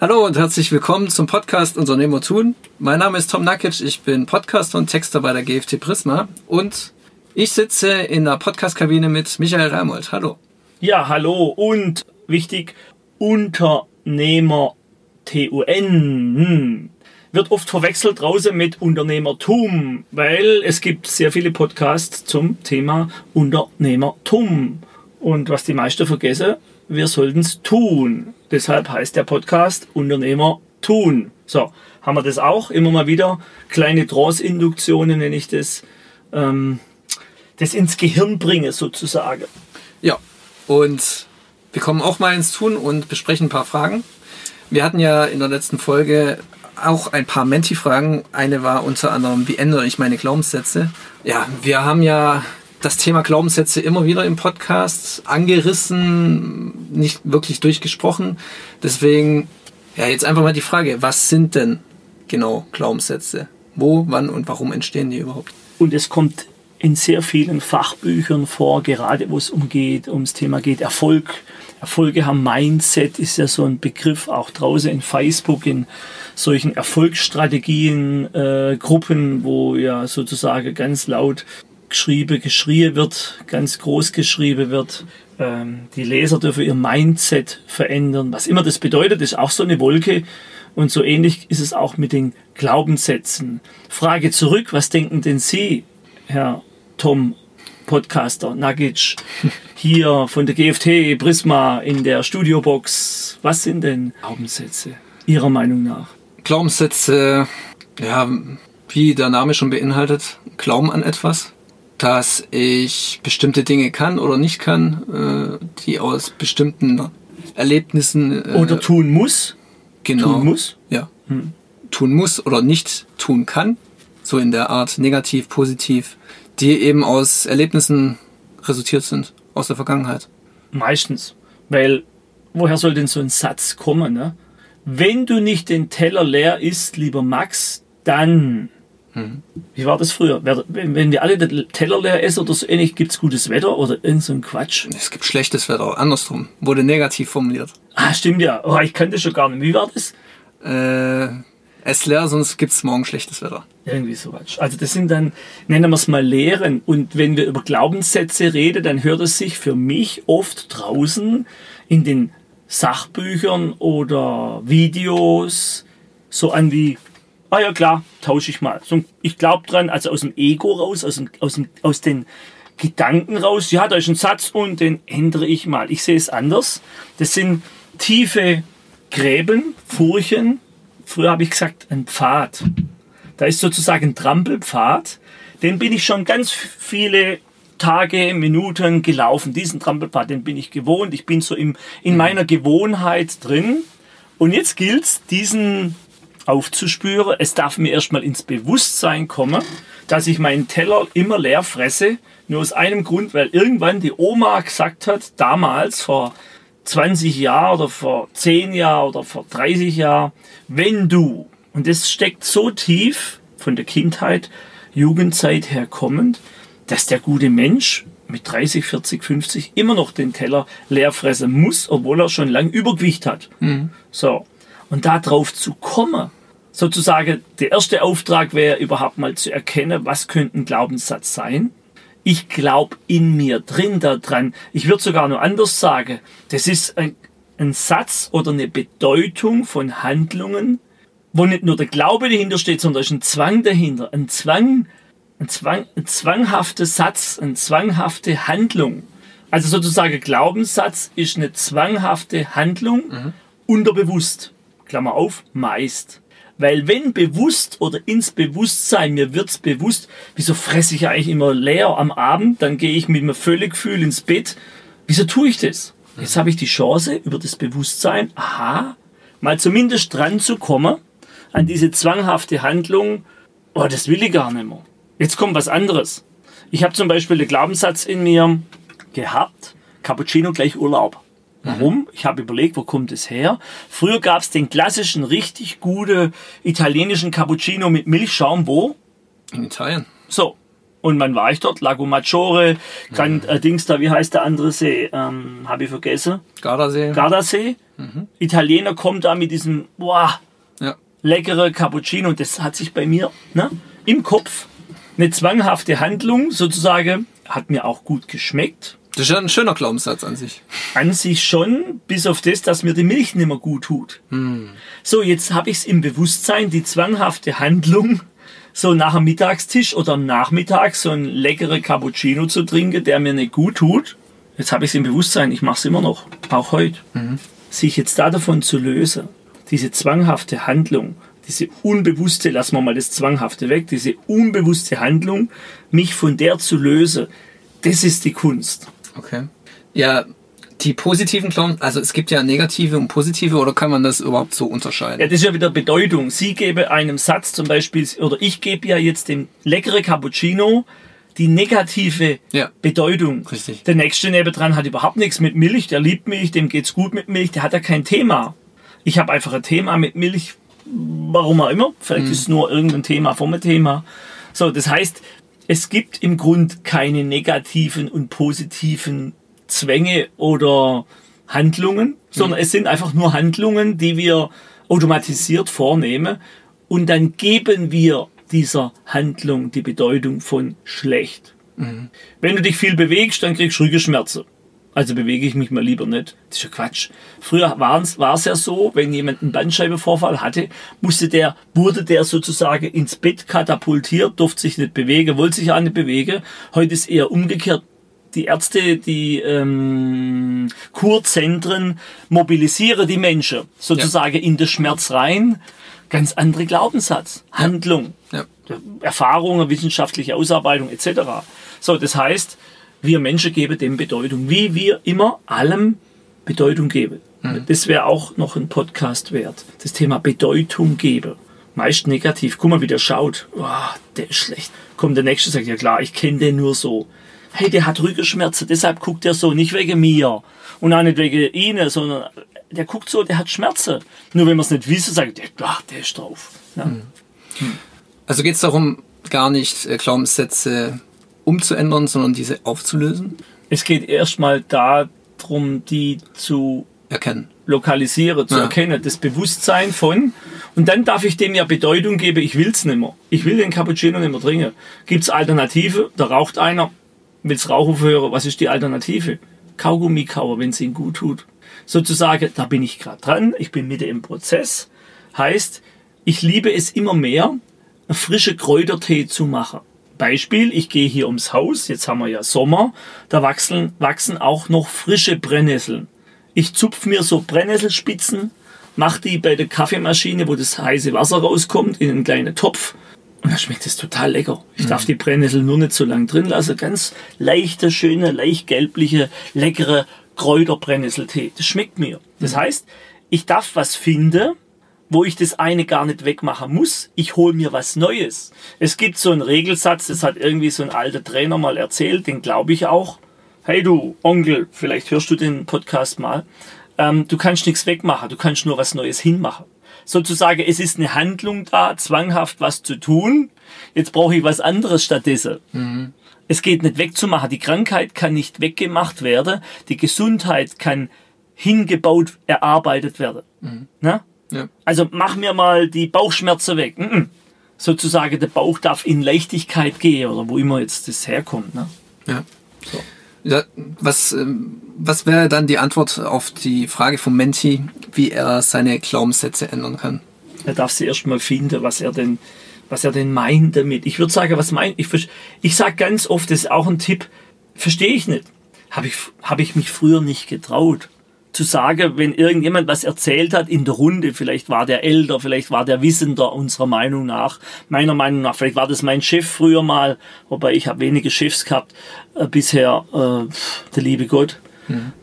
Hallo und herzlich willkommen zum Podcast Unternehmer tun. Mein Name ist Tom Nakic, ich bin Podcaster und Texter bei der GFT Prisma und ich sitze in der Podcastkabine mit Michael Reimold. Hallo. Ja, hallo und wichtig, Unternehmer TUN hm. wird oft verwechselt draußen mit Unternehmertum, weil es gibt sehr viele Podcasts zum Thema Unternehmertum. Und was die meisten vergessen, wir sollten es tun. Deshalb heißt der Podcast Unternehmer tun. So, haben wir das auch immer mal wieder. Kleine Trance-Induktionen nenne ich das. Ähm, das ins Gehirn bringe sozusagen. Ja, und wir kommen auch mal ins Tun und besprechen ein paar Fragen. Wir hatten ja in der letzten Folge auch ein paar Menti-Fragen. Eine war unter anderem, wie ändere ich meine Glaubenssätze? Ja, wir haben ja das Thema Glaubenssätze immer wieder im Podcast angerissen, nicht wirklich durchgesprochen. Deswegen, ja, jetzt einfach mal die Frage, was sind denn genau Glaubenssätze? Wo, wann und warum entstehen die überhaupt? Und es kommt in sehr vielen Fachbüchern vor, gerade wo es umgeht, ums Thema geht, Erfolg. Erfolge haben Mindset ist ja so ein Begriff, auch draußen in Facebook, in solchen Erfolgsstrategien, äh, Gruppen, wo ja sozusagen ganz laut geschrieben, geschrien wird, ganz groß geschrieben wird. Ähm, die Leser dürfen ihr Mindset verändern. Was immer das bedeutet, ist auch so eine Wolke. Und so ähnlich ist es auch mit den Glaubenssätzen. Frage zurück, was denken denn Sie, Herr Tom, Podcaster, Nagic, hier von der GFT, Prisma in der Studiobox? Was sind denn Glaubenssätze Ihrer Meinung nach? Glaubenssätze, ja, wie der Name schon beinhaltet, Glauben an etwas dass ich bestimmte Dinge kann oder nicht kann, äh, die aus bestimmten Erlebnissen. Äh, oder tun muss. Genau. Tun muss. Ja. Hm. Tun muss oder nicht tun kann. So in der Art negativ, positiv, die eben aus Erlebnissen resultiert sind, aus der Vergangenheit. Meistens. Weil, woher soll denn so ein Satz kommen? Ne? Wenn du nicht den Teller leer isst, lieber Max, dann Mhm. Wie war das früher? Wenn wir alle den Teller leer essen oder so ähnlich, gibt es gutes Wetter oder irgend so ein Quatsch? Es gibt schlechtes Wetter, andersrum. Wurde negativ formuliert. Ah, stimmt ja. Oh, ich kannte schon gar nicht. Wie war das? Äh, es leer, sonst gibt es morgen schlechtes Wetter. Irgendwie so was. Also das sind dann, nennen wir es mal Lehren. Und wenn wir über Glaubenssätze reden, dann hört es sich für mich oft draußen in den Sachbüchern oder Videos so an wie ah ja klar, tausche ich mal. So, ich glaube dran, also aus dem Ego raus, aus, dem, aus, dem, aus den Gedanken raus, ja, da ist ein Satz und den ändere ich mal. Ich sehe es anders. Das sind tiefe Gräben, Furchen. Früher habe ich gesagt, ein Pfad. Da ist sozusagen ein Trampelpfad. Den bin ich schon ganz viele Tage, Minuten gelaufen. Diesen Trampelpfad, den bin ich gewohnt. Ich bin so im, in meiner Gewohnheit drin. Und jetzt gilt es, diesen aufzuspüren. Es darf mir erstmal ins Bewusstsein kommen, dass ich meinen Teller immer leer fresse. Nur aus einem Grund, weil irgendwann die Oma gesagt hat, damals vor 20 Jahren oder vor 10 Jahren oder vor 30 Jahren, wenn du, und das steckt so tief von der Kindheit, Jugendzeit her kommend, dass der gute Mensch mit 30, 40, 50 immer noch den Teller leer fressen muss, obwohl er schon lang Übergewicht hat. Mhm. So. Und da drauf zu kommen, sozusagen der erste Auftrag wäre überhaupt mal zu erkennen, was könnte ein Glaubenssatz sein. Ich glaube in mir drin daran. Ich würde sogar noch anders sagen. Das ist ein, ein Satz oder eine Bedeutung von Handlungen, wo nicht nur der Glaube dahinter steht, sondern ist ein Zwang dahinter. Ein Zwang, ein Zwang, ein zwanghafter Satz, eine zwanghafte Handlung. Also sozusagen Glaubenssatz ist eine zwanghafte Handlung, mhm. unterbewusst. Klammer auf, meist. Weil wenn bewusst oder ins Bewusstsein, mir wird's bewusst, wieso fresse ich eigentlich immer leer am Abend, dann gehe ich mit einem Völliggefühl ins Bett. Wieso tue ich das? Jetzt habe ich die Chance, über das Bewusstsein, aha, mal zumindest dran zu kommen, an diese zwanghafte Handlung, oh, das will ich gar nicht mehr. Jetzt kommt was anderes. Ich habe zum Beispiel den Glaubenssatz in mir gehabt, Cappuccino gleich Urlaub. Warum? Ich habe überlegt, wo kommt es her? Früher gab es den klassischen, richtig gute italienischen Cappuccino mit Milchschaum. Wo? In Italien. So. Und wann war ich dort? Lago Maggiore, Grand, mhm. äh, Dings da, wie heißt der andere See? Ähm, habe ich vergessen. Gardasee. Gardasee. Italiener kommt da mit diesem, boah, Ja. leckere Cappuccino und das hat sich bei mir ne, im Kopf eine zwanghafte Handlung sozusagen, hat mir auch gut geschmeckt. Das ist ja ein schöner Glaubenssatz an sich. An sich schon, bis auf das, dass mir die Milch nicht mehr gut tut. So, jetzt habe ich es im Bewusstsein, die zwanghafte Handlung, so nach dem Mittagstisch oder am Nachmittag so ein leckere Cappuccino zu trinken, der mir nicht gut tut. Jetzt habe ich es im Bewusstsein, ich mache es immer noch, auch heute. Sich jetzt da davon zu lösen, diese zwanghafte Handlung, diese unbewusste, lassen wir mal das Zwanghafte weg, diese unbewusste Handlung, mich von der zu lösen, das ist die Kunst. Okay. Ja, die positiven Glauben, also es gibt ja negative und positive, oder kann man das überhaupt so unterscheiden? Ja, das ist ja wieder Bedeutung. Sie gebe einem Satz zum Beispiel, oder ich gebe ja jetzt dem leckere Cappuccino die negative Ja. Bedeutung. Richtig. Der nächste nebendran hat überhaupt nichts mit Milch, der liebt Milch, dem geht's gut mit Milch, der hat ja kein Thema. Ich habe einfach ein Thema mit Milch, warum auch immer. Vielleicht ist es nur irgendein Thema vom Thema. So, das heißt, es gibt im Grund keine negativen und positiven Zwänge oder Handlungen, sondern es sind einfach nur Handlungen, die wir automatisiert vornehmen und dann geben wir dieser Handlung die Bedeutung von schlecht. Wenn du dich viel bewegst, dann kriegst du Rückenschmerzen. Also bewege ich mich mal lieber nicht. Das ist ja Quatsch. Früher war es ja so, wenn jemand einen Bandscheibenvorfall hatte, musste der, wurde der sozusagen ins Bett katapultiert, durfte sich nicht bewegen, wollte sich auch nicht bewegen. Heute ist eher umgekehrt. Die Ärzte, die ähm, Kurzentren mobilisieren die Menschen sozusagen in den Schmerz rein. Ganz andere Glaubenssatz, Handlung. Ja. Erfahrungen, wissenschaftliche Ausarbeitung etc. So, das heißt, wir Menschen geben dem Bedeutung, wie wir immer allem Bedeutung geben. Das wäre auch noch ein Podcast wert. Das Thema Bedeutung geben. Meist negativ. Guck mal, wie der schaut. Oh, der ist schlecht. Kommt der nächste sagt, ja klar, ich kenne den nur so. Hey, der hat Rückenschmerzen, deshalb guckt er so, nicht wegen mir. Und auch nicht wegen Ihnen, sondern der guckt so, der hat Schmerzen. Nur wenn man es nicht wissen, sagt der, ach, der ist drauf. Ja. Also geht es darum, gar nicht äh, Glaubenssätze umzuändern, sondern diese aufzulösen, Es geht erstmal darum, die zu erkennen. lokalisieren, zu Ja. erkennen, das Bewusstsein von. Und dann darf ich dem ja Bedeutung geben, ich will's nicht mehr. Ich will den Cappuccino nicht mehr trinken. Gibt's Alternative? Da raucht einer, will's Rauch aufhören. Was ist die Alternative? Kaugummi kauen, wenn es ihm gut tut. Sozusagen, da bin ich gerade dran, ich bin mitten im Prozess. Heißt, ich liebe es immer mehr, frische Kräutertee zu machen. Beispiel, ich gehe hier ums Haus, jetzt haben wir ja Sommer, da wachsen, wachsen auch noch frische Brennnesseln. Ich zupf mir so Brennnesselspitzen, mach die bei der Kaffeemaschine, wo das heiße Wasser rauskommt, in einen kleinen Topf. Und dann schmeckt es total lecker. Ich darf die Brennnessel nur nicht so lang drin lassen. Ganz leichte, schöne, leicht gelbliche, leckere Kräuterbrennnesseltee. Das schmeckt mir. Das heißt, ich darf was finden, wo ich das eine gar nicht wegmachen muss. Ich hole mir was Neues. Es gibt so einen Regelsatz, das hat irgendwie so ein alter Trainer mal erzählt, den glaube ich auch. Hey du, Onkel, vielleicht hörst du den Podcast mal. Ähm, du kannst nichts wegmachen, du kannst nur was Neues hinmachen. Sozusagen, es ist eine Handlung da, zwanghaft was zu tun. Jetzt brauche ich was anderes stattdessen. Es geht nicht wegzumachen. Die Krankheit kann nicht weggemacht werden. Die Gesundheit kann hingebaut, erarbeitet werden. Na? Ja. Also mach mir mal die Bauchschmerzen weg. Mhm. Sozusagen, der Bauch darf in Leichtigkeit gehen oder wo immer jetzt das herkommt. Ne? Ja. Ja, was, ähm, was wäre dann die Antwort auf die Frage vom Menti, wie er seine Glaubenssätze ändern kann? Er darf sie erstmal finden, was er denn, was er denn meint damit. Ich würde sagen, was meint, ich, ich sage ganz oft, das ist auch ein Tipp, verstehe ich nicht. Habe ich, hab ich mich früher nicht getraut. Zu sagen, wenn irgendjemand was erzählt hat in der Runde, vielleicht war der älter, vielleicht war der Wissender unserer Meinung nach, meiner Meinung nach, vielleicht war das mein Chef früher mal, wobei ich habe wenige Chefs gehabt äh, bisher, äh, der liebe Gott,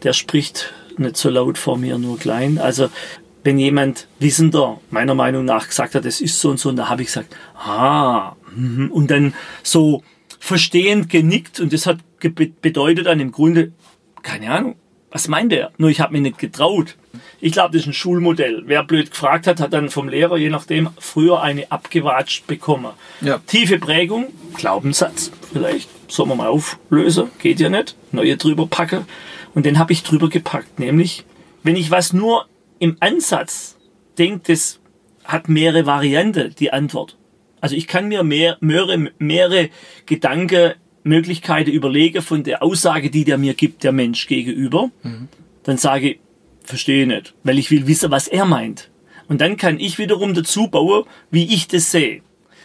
der spricht nicht so laut vor mir, nur klein. Also wenn jemand Wissender meiner Meinung nach gesagt hat, es ist so und so, und da habe ich gesagt, ah, mhm, und dann so verstehend genickt und das hat bedeutet dann im Grunde, keine Ahnung, was meint er? Nur ich habe mich nicht getraut. Ich glaube, das ist ein Schulmodell. Wer blöd gefragt hat, hat dann vom Lehrer, je nachdem, früher eine abgewatscht bekommen. Ja. Tiefe Prägung, Glaubenssatz vielleicht, sollen wir mal auflösen, geht ja nicht, neue drüber packe. Und den habe ich drüber gepackt, nämlich, wenn ich was nur im Ansatz denke, das hat mehrere Varianten, die Antwort. Also ich kann mir mehr, mehrere, mehrere Gedankenmöglichkeiten überlegen von der Aussage, die der mir gibt, der Mensch gegenüber. Mhm. Dann sage ich, verstehe nicht, weil ich will wissen, was er meint. Und dann kann ich wiederum dazu bauen, wie ich das sehe.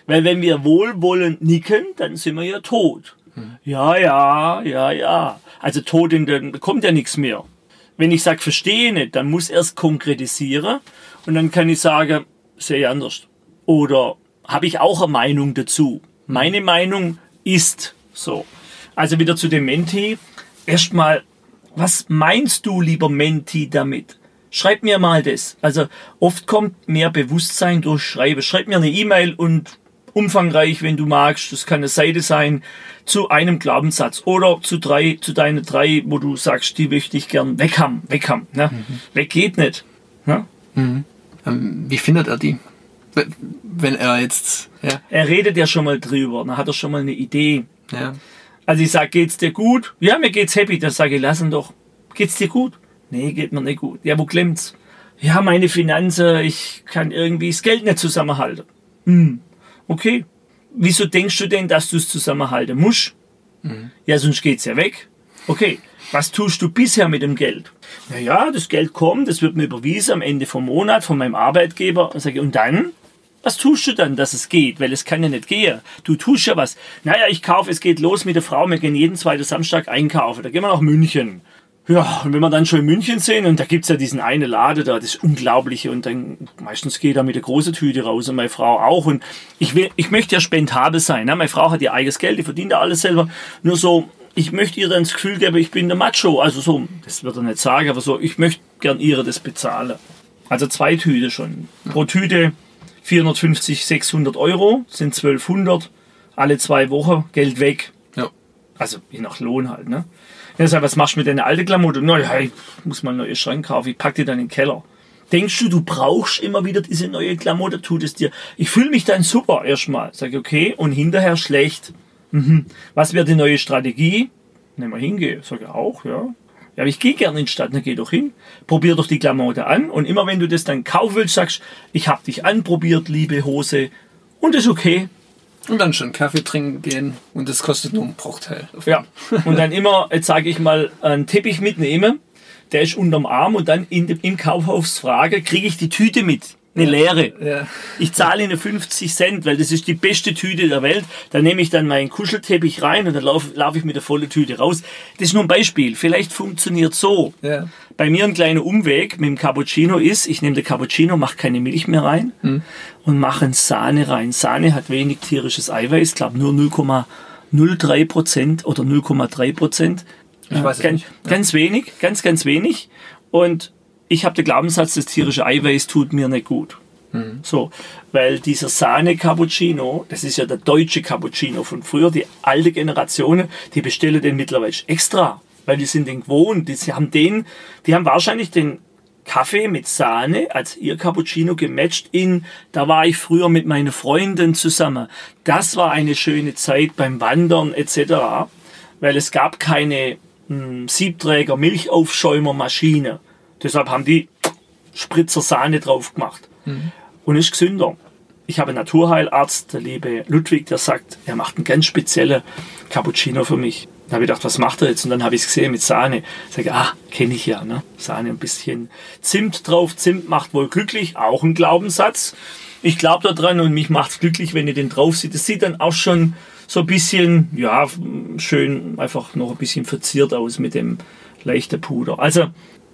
Weil wenn wir wohlwollend nicken, dann sind wir ja tot. Mhm. Ja, ja, ja, ja. Also tot, in den, kommt ja nichts mehr. Wenn ich sage, verstehe nicht, dann muss erst konkretisieren und dann kann ich sagen, sehe anders. Oder habe ich auch eine Meinung dazu. Meine Meinung ist so. Also wieder zu dem Menti. Erstmal, was meinst du, lieber Menti, damit? Schreib mir mal das. Also oft kommt mehr Bewusstsein durch Schreiben. Schreib mir eine E-Mail und umfangreich, wenn du magst. Das kann eine Seite sein zu einem Glaubenssatz oder zu drei, zu deinen drei, wo du sagst, die möchte ich gern weg haben, weg haben. Ne? Mhm. Weg geht nicht. Ne? Mhm. Ähm, wie findet er die? wenn er jetzt. Ja. Er redet ja schon mal drüber, dann hat er schon mal eine Idee. Ja. Also ich sage, geht's dir gut? Ja, mir geht's happy. Dann sage ich, lass ihn doch. Geht's dir gut? Nee, geht mir nicht gut. Ja, wo klemmt's? Ja, meine Finanzen, ich kann irgendwie das Geld nicht zusammenhalten. Hm, okay. Wieso denkst du denn, dass du es zusammenhalten musst? Mhm. Ja, sonst geht's ja weg. Okay. Was tust du bisher mit dem Geld? Naja, das Geld kommt, das wird mir überwiesen am Ende vom Monat von meinem Arbeitgeber. Und, sage, und dann? Was tust du dann, dass es geht? Weil es kann ja nicht gehen. Du tust ja was. Naja, ich kaufe, es geht los mit der Frau. Wir gehen jeden zweiten Samstag einkaufen. Da gehen wir nach München. Ja, und wenn wir dann schon in München sind, und da gibt's ja diesen eine Lade da, das Unglaubliche, und dann meistens geht er mit der großen Tüte raus und meine Frau auch. Und ich, will, ich möchte ja spendabel sein. Ne? Meine Frau hat ihr eigenes Geld, die verdient ja alles selber. Nur so, ich möchte ihr dann das Gefühl geben, ich bin der Macho. Also so, das wird er nicht sagen, aber so, ich möchte gern ihr das bezahlen. Also zwei Tüte schon. Pro Tüte 450, 600 Euro, sind 1200, alle zwei Wochen, Geld weg. Ja. Also je nach Lohn halt, ne? Ja, sag, was machst du mit deiner alten Klamotte? Naja, ich muss mal neue Schrank kaufen, ich pack die dann in den Keller. Denkst du, du brauchst immer wieder diese neue Klamotte, tut es dir. Ich fühle mich dann super erstmal. Sag okay, und hinterher schlecht. Mhm. Was wäre die neue Strategie? Nehmen wir hingehen. Sag ich auch, ja. Ja, aber ich gehe gerne in die Stadt, dann geh doch hin. Probier doch die Klamotte an und immer wenn du das dann kaufen willst, sagst, ich habe dich anprobiert, liebe Hose, und ist okay. Und dann schon Kaffee trinken gehen und das kostet nur einen Bruchteil. Ja. Und dann immer, jetzt sage ich mal, einen Teppich mitnehmen, der ist unterm Arm und dann in dem, im Kaufhausfrage kriege ich die Tüte mit eine leere. Ja. Ich zahle ihnen 50 Cent, weil das ist die beste Tüte der Welt. Da nehme ich dann meinen Kuschelteppich rein und dann laufe lauf ich mit der vollen Tüte raus. Das ist nur ein Beispiel. Vielleicht funktioniert so. Ja. Bei mir ein kleiner Umweg mit dem Cappuccino ist, ich nehme den Cappuccino, mache keine Milch mehr rein hm. und mache Sahne rein. Sahne hat wenig tierisches Eiweiß, glaube nur 0,03 Prozent oder 0,3 Prozent. Ich weiß es ganz, nicht. Ganz wenig, ganz, ganz wenig. Und ich habe den Glaubenssatz, das tierische Eiweiß tut mir nicht gut. Mhm. So, weil dieser Sahne-Cappuccino, das ist ja der deutsche Cappuccino von früher, die alte Generation, die bestellen den mittlerweile extra, weil die sind den gewohnt, die haben den, die haben wahrscheinlich den Kaffee mit Sahne als ihr Cappuccino gematcht in, da war ich früher mit meinen Freunden zusammen. Das war eine schöne Zeit beim Wandern etc., weil es gab keine hm, Siebträger Milchaufschäumermaschine Deshalb haben die Spritzer Sahne drauf gemacht. Mhm. Und ist gesünder. Ich habe einen Naturheilarzt, der liebe Ludwig, der sagt, er macht einen ganz speziellen Cappuccino für mich. Da habe ich gedacht, was macht er jetzt? Und dann habe ich es gesehen mit Sahne. Ich sage, ah, kenne ich ja. Ne? Sahne ein bisschen Zimt drauf. Zimt macht wohl glücklich, auch ein Glaubenssatz. Ich glaube daran und mich macht es glücklich, wenn ihr den drauf seht. Das sieht dann auch schon so ein bisschen, ja, schön, einfach noch ein bisschen verziert aus mit dem leichten Puder. Also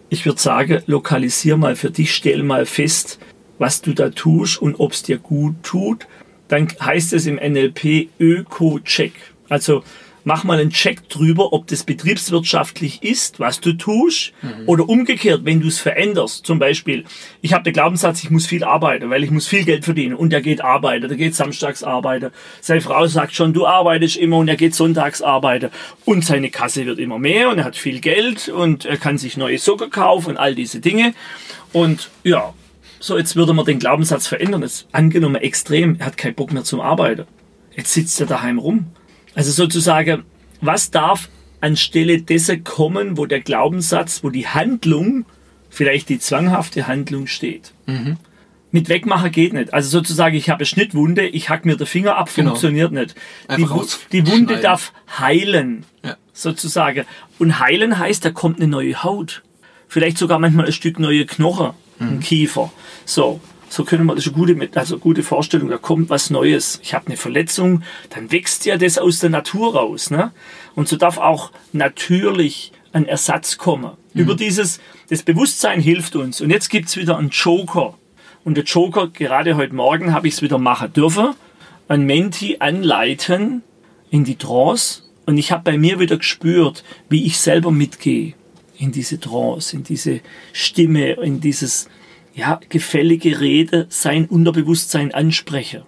ich würde sagen, lokalisier mal für dich, stell mal fest, was du da tust und ob es dir gut tut. Dann heißt es im NLP Öko-Check. Also mach mal einen Check drüber, ob das betriebswirtschaftlich ist, was du tust, mhm. oder umgekehrt, wenn du es veränderst. Zum Beispiel, ich habe den Glaubenssatz, ich muss viel arbeiten, weil ich muss viel Geld verdienen und er geht arbeiten, der geht samstags arbeiten. Seine Frau sagt schon, du arbeitest immer und er geht sonntags arbeiten und seine Kasse wird immer mehr und er hat viel Geld und er kann sich neue Socken kaufen und all diese Dinge. Und ja, so jetzt würde man den Glaubenssatz verändern. Jetzt angenommen extrem, er hat keinen Bock mehr zum Arbeiten. Jetzt sitzt er daheim rum also sozusagen, was darf anstelle dessen kommen, wo der Glaubenssatz, wo die Handlung vielleicht die zwanghafte Handlung steht. Mit Wegmachen geht nicht. Also sozusagen, ich habe eine Schnittwunde, ich hack mir den Finger ab, Genau. funktioniert nicht. Die, die Wunde darf heilen, Ja. sozusagen. Und heilen heißt, da kommt eine neue Haut. Vielleicht sogar manchmal ein Stück neue Knochen, ein Kiefer. So, so können wir, das ist eine gute, also gute Vorstellung, da kommt was Neues. Ich habe eine Verletzung, dann wächst ja das aus der Natur raus. Ne? Und so darf auch natürlich ein Ersatz kommen. Über dieses, das Bewusstsein hilft uns. Und jetzt gibt's wieder einen Joker. Und der Joker, gerade heute Morgen habe ich es wieder machen dürfen, ein Menti anleiten in die Trance. Und ich habe bei mir wieder gespürt, wie ich selber mitgehe in diese Trance, in diese Stimme, in dieses ja, gefällige Rede, sein Unterbewusstsein anspreche.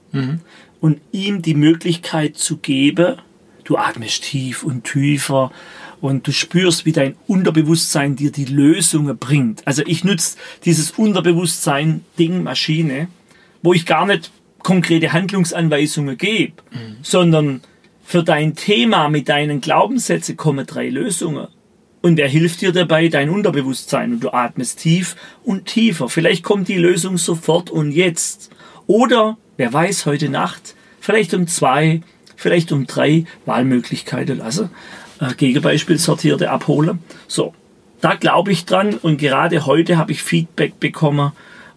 Und ihm die Möglichkeit zu geben, du atmest tief und tiefer und du spürst, wie dein Unterbewusstsein dir die Lösungen bringt. Also ich nutze dieses Unterbewusstsein Ding Maschine, wo ich gar nicht konkrete Handlungsanweisungen gebe, sondern für dein Thema mit deinen Glaubenssätzen kommen drei Lösungen. Und er hilft dir dabei, dein Unterbewusstsein. Und du atmest tief und tiefer. Vielleicht kommt die Lösung sofort und jetzt. Oder, wer weiß, heute Nacht, vielleicht um zwei, vielleicht um drei Wahlmöglichkeiten lasse. Äh, Gegenbeispiel sortierte abhole. So, da glaube ich dran. Und gerade heute habe ich Feedback bekommen,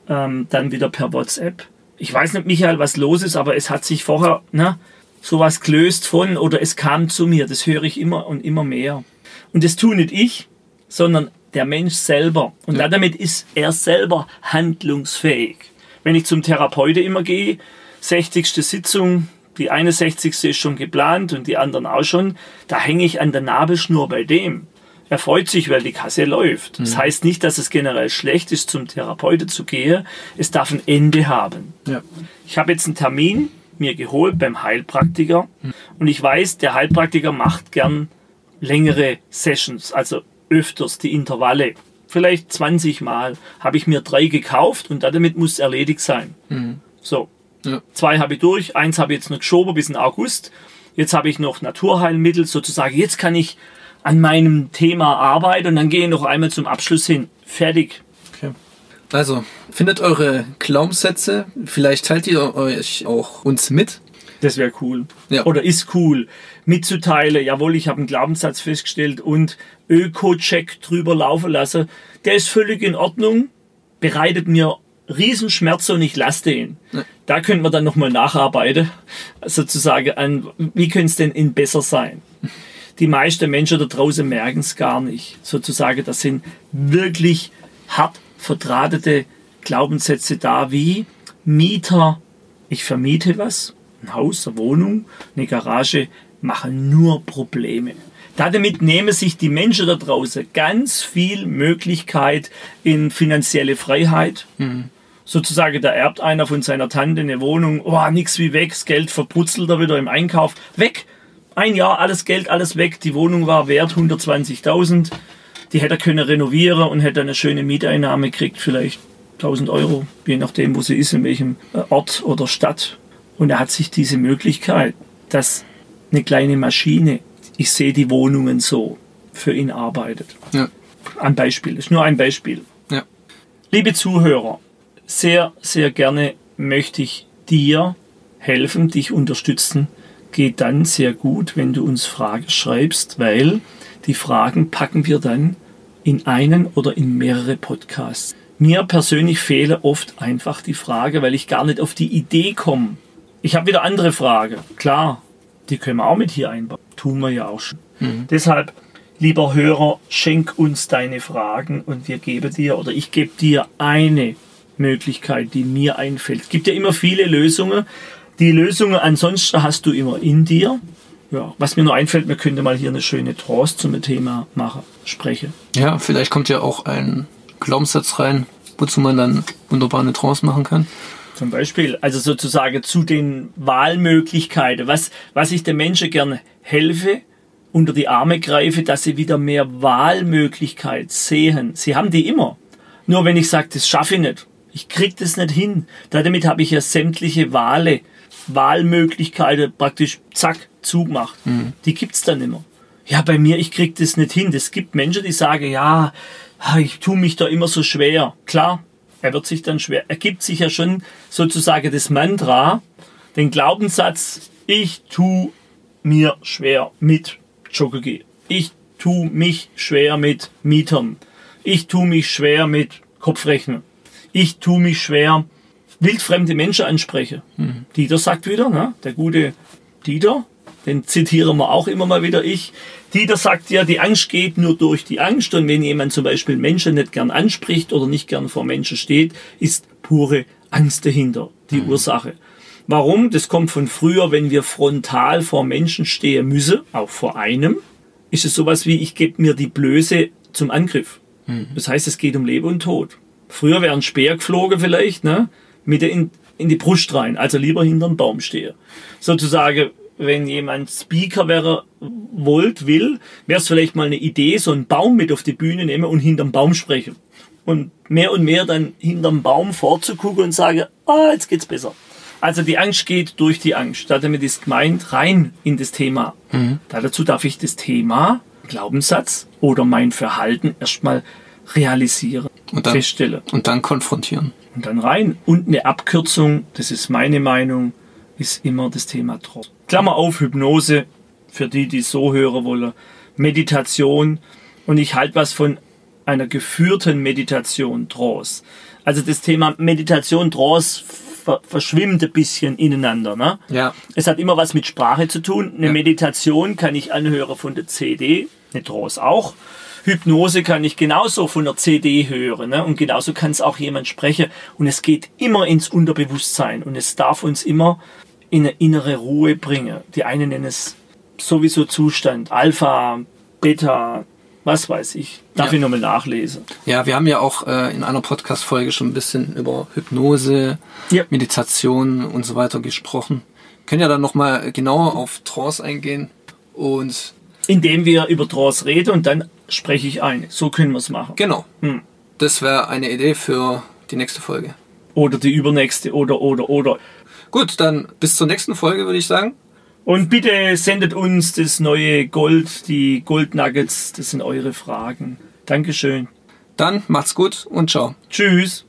ähm, dann wieder per WhatsApp. Ich weiß nicht, Michael, was los ist, aber es hat sich vorher ne, sowas gelöst von oder es kam zu mir. Das höre ich immer und immer mehr. Und das tue nicht ich, sondern der Mensch selber. Und damit ist er selber handlungsfähig. Wenn ich zum Therapeuten immer gehe, 60. Sitzung, die 61. ist schon geplant und die anderen auch schon, da hänge ich an der Nabelschnur bei dem. Er freut sich, weil die Kasse läuft. Das heißt nicht, dass es generell schlecht ist, zum Therapeuten zu gehen. Es darf ein Ende haben. Ja. Ich habe jetzt einen Termin mir geholt beim Heilpraktiker und ich weiß, der Heilpraktiker macht gern längere Sessions, also öfters die Intervalle. Vielleicht 20 Mal habe ich mir drei gekauft und damit muss es erledigt sein. So, Ja. zwei habe ich durch, eins habe ich jetzt noch geschoben bis in August. Jetzt habe ich noch Naturheilmittel sozusagen. Jetzt kann ich an meinem Thema arbeiten und dann gehe ich noch einmal zum Abschluss hin. Fertig. Okay. Also, findet eure Glaubenssätze. Vielleicht teilt ihr euch auch uns mit. Das wäre cool. Ja. Oder ist cool. Mitzuteilen, jawohl, ich habe einen Glaubenssatz festgestellt und Öko-Check drüber laufen lassen. Der ist völlig in Ordnung, bereitet mir Riesenschmerzen und ich lasse den. Da könnte man dann nochmal nacharbeiten, sozusagen an, wie könnte es denn in besser sein? Die meisten Menschen da draußen merken es gar nicht. Sozusagen, das sind wirklich hart verdrahtete Glaubenssätze da, wie Mieter, ich vermiete was, ein Haus, eine Wohnung, eine Garage, machen nur Probleme. Damit nehmen sich die Menschen da draußen ganz viel Möglichkeit in finanzielle Freiheit. Sozusagen, da erbt einer von seiner Tante eine Wohnung, oh, nix wie weg, das Geld verbrutzelt er wieder im Einkauf, weg. Ein Jahr, alles Geld, alles weg, die Wohnung war wert 120.000, die hätte er können renovieren und hätte eine schöne Mieteinnahme gekriegt, vielleicht 1000 Euro, je nachdem, wo sie ist, in welchem äh, Ort oder Stadt. Und er hat sich diese Möglichkeit, dass eine kleine Maschine, ich sehe die Wohnungen so, für ihn arbeitet. Ja. Ein Beispiel, ist nur ein Beispiel. Ja. Liebe Zuhörer, sehr, sehr gerne möchte ich dir helfen, dich unterstützen. Geht dann sehr gut, wenn du uns Fragen schreibst, weil die Fragen packen wir dann in einen oder in mehrere Podcasts. Mir persönlich fehle oft einfach die Frage, weil ich gar nicht auf die Idee komme. Ich habe wieder andere Fragen. Klar, die können wir auch mit hier einbauen. Tun wir ja auch schon. Deshalb, lieber Hörer, schenk uns deine Fragen und wir geben dir oder ich gebe dir eine Möglichkeit, die mir einfällt. Es gibt ja immer viele Lösungen. Die Lösungen ansonsten hast du immer in dir. Ja, was mir nur einfällt, wir könnten mal hier eine schöne Trance zum Thema machen, sprechen. Ja, vielleicht kommt ja auch ein Glaubenssatz rein, wozu man dann wunderbar eine Trance machen kann. Zum Beispiel, also sozusagen zu den Wahlmöglichkeiten, was, was ich den Menschen gerne helfe, unter die Arme greife, dass sie wieder mehr Wahlmöglichkeit sehen. Sie haben die immer. Nur wenn ich sage, das schaffe ich nicht, ich krieg das nicht hin, damit habe ich ja sämtliche Wale, Wahlmöglichkeiten praktisch zack, zugemacht. Die gibt's dann immer. Ja, bei mir, ich krieg das nicht hin. Es gibt Menschen, die sagen, ja, ich tue mich da immer so schwer. Klar, er wird sich dann schwer. Er gibt sich ja schon sozusagen das Mantra, den Glaubenssatz, ich tue mir schwer mit Jogging. Ich tue mich schwer mit Mietern. Ich tue mich schwer mit Kopfrechnen. Ich tue mich schwer wildfremde Menschen anspreche. Mhm. Dieter sagt wieder, ne? der gute Dieter, den zitieren wir auch immer mal wieder ich. Dieter sagt ja, die Angst geht nur durch die Angst und wenn jemand zum Beispiel Menschen nicht gern anspricht oder nicht gern vor Menschen steht, ist pure Angst dahinter die mhm. Ursache. Warum? Das kommt von früher, wenn wir frontal vor Menschen stehen müssen, auch vor einem, ist es sowas wie, ich gebe mir die Blöße zum Angriff. Mhm. Das heißt, es geht um Leben und Tod. Früher wäre ein Speer geflogen vielleicht, ne? Mit in, in die Brust rein, also lieber hinter einem Baum stehe. Sozusagen, wenn jemand Speaker wäre, wollt, will, wäre es vielleicht mal eine Idee, so einen Baum mit auf die Bühne nehmen und hinterm Baum sprechen. Und mehr und mehr dann hinterm Baum vorzugucken und sagen, ah, jetzt geht's besser. Also die Angst geht durch die Angst. Damit ist gemeint rein in das Thema. Mhm. dazu darf ich das Thema, Glaubenssatz oder mein Verhalten erstmal realisieren und dann, feststellen. Und dann konfrontieren. Und dann rein. Und eine Abkürzung, das ist meine Meinung, ist immer das Thema Trance. Klammer auf, Hypnose, für die, die so hören wollen. Meditation. Und ich halte was von einer geführten Meditation Trance. Also das Thema Meditation Trance verschwimmt ein bisschen ineinander. Ne? Ja. Es hat immer was mit Sprache zu tun. Eine ja. Meditation kann ich anhören von der CD, eine Trance auch. Hypnose kann ich genauso von der CD hören ne? und genauso kann es auch jemand sprechen und es geht immer ins Unterbewusstsein und es darf uns immer in eine innere Ruhe bringen. Die einen nennen es sowieso Zustand, Alpha, Beta, was weiß ich. Darf ja. ich nochmal nachlesen. Ja, wir haben ja auch äh, in einer Podcast-Folge schon ein bisschen über Hypnose, ja. Meditation und so weiter gesprochen. Können ja dann nochmal genauer auf Trance eingehen und indem wir über Trance reden und dann spreche ich ein. So können wir es machen. Genau. Hm. Das wäre eine Idee für die nächste Folge. Oder die übernächste oder oder oder. Gut, dann bis zur nächsten Folge würde ich sagen. Und bitte sendet uns das neue Gold, die Gold Nuggets, das sind eure Fragen. Dankeschön. Dann macht's gut und ciao. Tschüss.